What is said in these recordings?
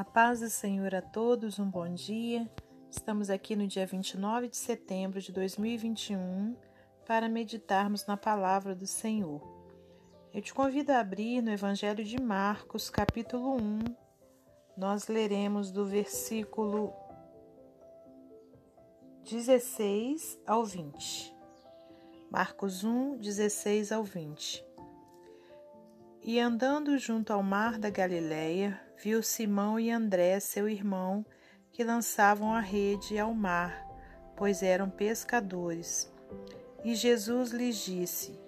A paz do Senhor a todos, um bom dia. Estamos aqui no dia 29 de setembro de 2021 para meditarmos na palavra do Senhor. Eu te convido a abrir no Evangelho de Marcos, capítulo 1. Nós leremos do versículo 16 ao 20. Marcos 1, 16 ao 20. E andando junto ao mar da Galileia, viu Simão e André, seu irmão, que lançavam a rede ao mar, pois eram pescadores. E Jesus lhes disse: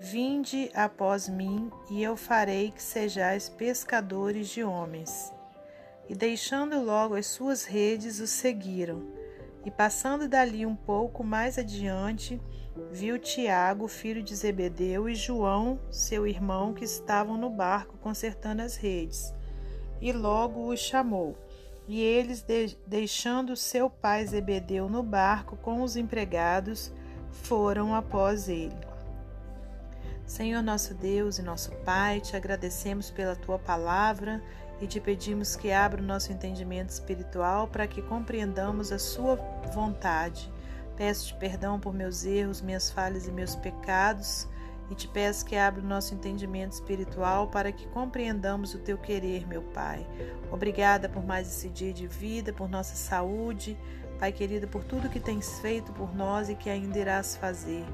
Vinde após mim, e eu farei que sejais pescadores de homens. E deixando logo as suas redes, o seguiram. E passando dali um pouco mais adiante, viu Tiago, filho de Zebedeu, e João, seu irmão, que estavam no barco consertando as redes. E logo os chamou. E eles, deixando seu pai Zebedeu no barco com os empregados, foram após ele. Senhor nosso Deus e nosso Pai, te agradecemos pela tua palavra e te pedimos que abra o nosso entendimento espiritual para que compreendamos a sua vontade Peço-te perdão por meus erros, minhas falhas e meus pecados, e te peço que abra o nosso entendimento espiritual para que compreendamos o teu querer, meu Pai. Obrigada por mais esse dia de vida, por nossa saúde, Pai querido, por tudo que tens feito por nós e que ainda irás fazer.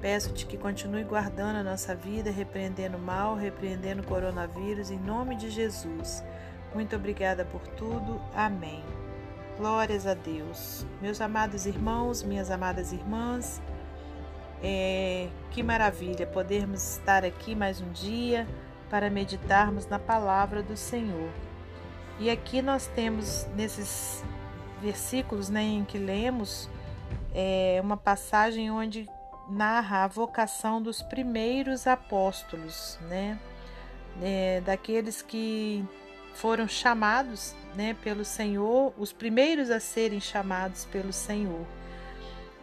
Peço-te que continue guardando a nossa vida, repreendendo o mal, repreendendo o coronavírus, em nome de Jesus. Muito obrigada por tudo. Amém. Glórias a Deus. Meus amados irmãos, minhas amadas irmãs, é, que maravilha podermos estar aqui mais um dia para meditarmos na palavra do Senhor. E aqui nós temos nesses versículos né, em que lemos é, uma passagem onde narra a vocação dos primeiros apóstolos, né? É, daqueles que foram chamados né, pelo Senhor, os primeiros a serem chamados pelo Senhor.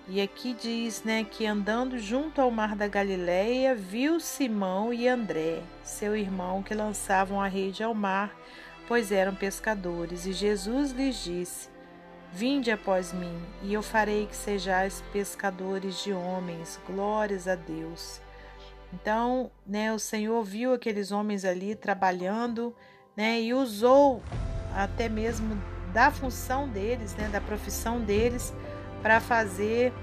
E aqui diz, né, que andando junto ao mar da Galileia, viu Simão e André, seu irmão, que lançavam a rede ao mar, pois eram pescadores. E Jesus lhes disse: Vinde após mim, e eu farei que sejais pescadores de homens. Glórias a Deus. Então, né, o Senhor viu aqueles homens ali trabalhando, né, e usou até mesmo da função deles, né, da profissão deles, para fazer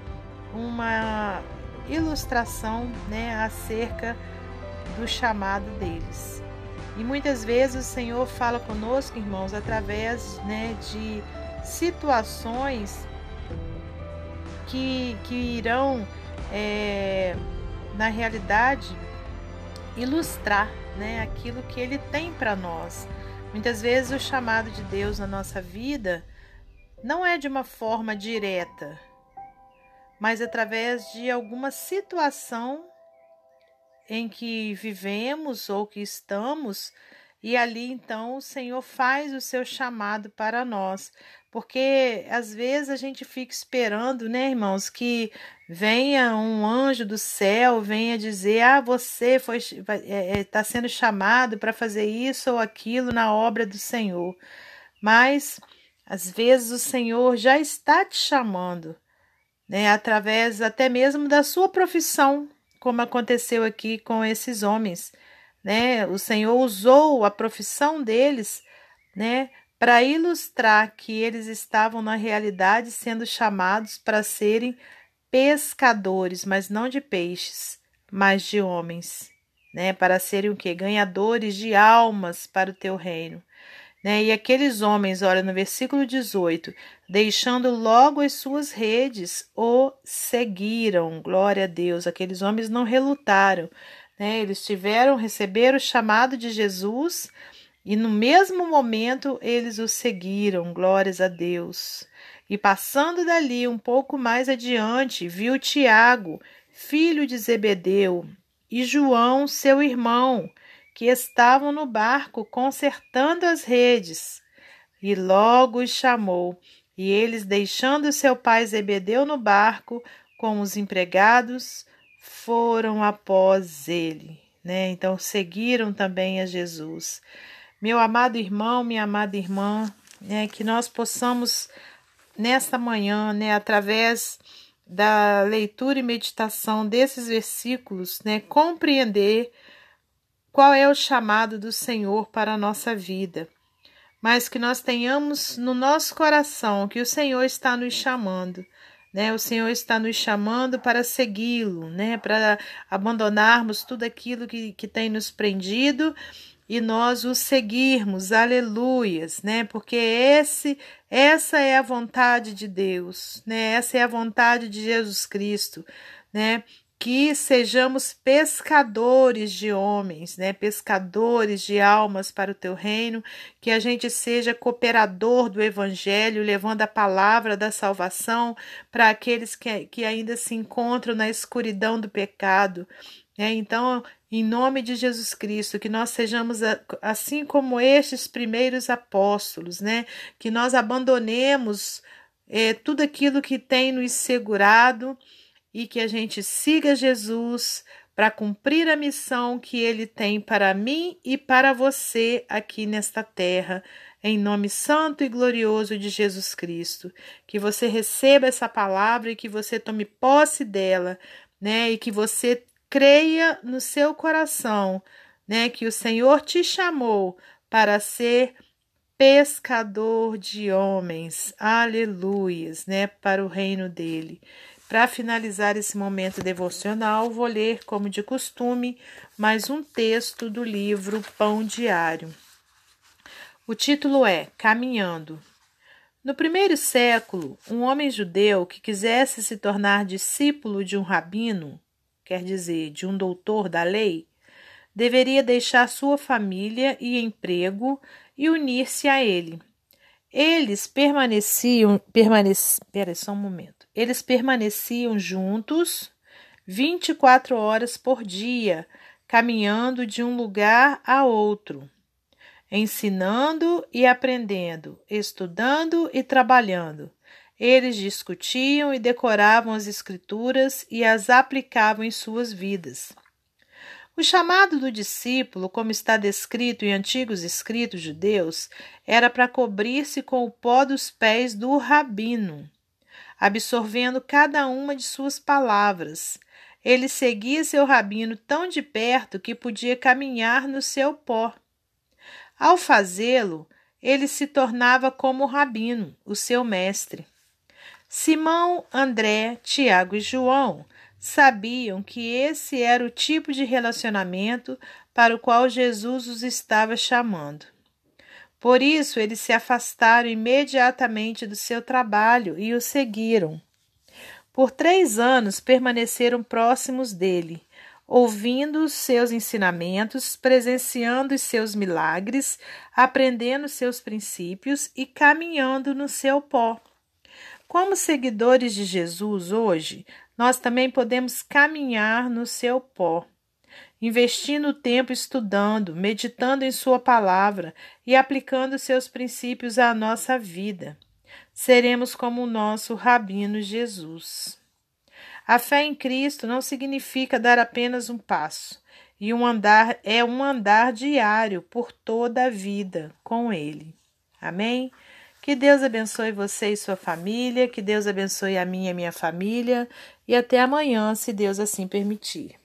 uma ilustração né, acerca do chamado deles. E muitas vezes o Senhor fala conosco, irmãos, através né, de situações que, que irão, é, na realidade, ilustrar né, aquilo que Ele tem para nós. Muitas vezes o chamado de Deus na nossa vida não é de uma forma direta, mas através de alguma situação em que vivemos ou que estamos, e ali então o Senhor faz o seu chamado para nós. Porque às vezes a gente fica esperando, né, irmãos, que venha um anjo do céu, venha dizer: ah, você está é, é tá sendo chamado para fazer isso ou aquilo na obra do Senhor. Mas às vezes o Senhor já está te chamando, né, através até mesmo da sua profissão, como aconteceu aqui com esses homens, né? O Senhor usou a profissão deles, né, para ilustrar que eles estavam na realidade sendo chamados para serem pescadores, mas não de peixes, mas de homens, né? Para serem o que? Ganhadores de almas para o teu reino. Né? E aqueles homens, olha no versículo 18, deixando logo as suas redes, o seguiram. Glória a Deus. Aqueles homens não relutaram, né? Eles tiveram, receberam o chamado de Jesus e no mesmo momento eles o seguiram, glórias a Deus. E passando dali um pouco mais adiante, viu Tiago, filho de Zebedeu, e João, seu irmão, que estavam no barco consertando as redes. E logo os chamou, e eles, deixando seu pai Zebedeu no barco com os empregados, foram após ele. Né? Então seguiram também a Jesus. Meu amado irmão, minha amada irmã, né, que nós possamos nesta manhã, né, através da leitura e meditação desses versículos, né, compreender qual é o chamado do Senhor para a nossa vida. Mas que nós tenhamos no nosso coração que o Senhor está nos chamando, né? O Senhor está nos chamando para segui-lo, né? Para abandonarmos tudo aquilo que, que tem nos prendido e nós o seguirmos, aleluias, né? Porque esse, essa é a vontade de Deus, né? Essa é a vontade de Jesus Cristo, né? Que sejamos pescadores de homens, né? Pescadores de almas para o teu reino, que a gente seja cooperador do evangelho, levando a palavra da salvação para aqueles que, que ainda se encontram na escuridão do pecado, é, então, em nome de Jesus Cristo, que nós sejamos assim como estes primeiros apóstolos, né? Que nós abandonemos é, tudo aquilo que tem nos segurado e que a gente siga Jesus para cumprir a missão que ele tem para mim e para você aqui nesta terra. Em nome santo e glorioso de Jesus Cristo, que você receba essa palavra e que você tome posse dela, né? E que você creia no seu coração, né, que o Senhor te chamou para ser pescador de homens. Aleluias, né, para o reino dele. Para finalizar esse momento devocional, vou ler, como de costume, mais um texto do livro Pão Diário. O título é Caminhando. No primeiro século, um homem judeu que quisesse se tornar discípulo de um rabino quer dizer, de um doutor da lei, deveria deixar sua família e emprego e unir-se a ele. Eles permaneciam, permaneci, só um momento. Eles permaneciam juntos 24 horas por dia, caminhando de um lugar a outro, ensinando e aprendendo, estudando e trabalhando. Eles discutiam e decoravam as Escrituras e as aplicavam em suas vidas. O chamado do discípulo, como está descrito em antigos escritos de Deus, era para cobrir-se com o pó dos pés do rabino, absorvendo cada uma de suas palavras. Ele seguia seu rabino tão de perto que podia caminhar no seu pó. Ao fazê-lo, ele se tornava como o rabino, o seu mestre. Simão, André, Tiago e João sabiam que esse era o tipo de relacionamento para o qual Jesus os estava chamando. Por isso, eles se afastaram imediatamente do seu trabalho e o seguiram. Por três anos permaneceram próximos dele, ouvindo os seus ensinamentos, presenciando os seus milagres, aprendendo seus princípios e caminhando no seu pó. Como seguidores de Jesus hoje, nós também podemos caminhar no seu pó, investindo tempo estudando, meditando em Sua palavra e aplicando seus princípios à nossa vida. Seremos como o nosso Rabino Jesus. A fé em Cristo não significa dar apenas um passo, e um andar é um andar diário por toda a vida com Ele. Amém? Que Deus abençoe você e sua família, que Deus abençoe a minha e minha família, e até amanhã, se Deus assim permitir.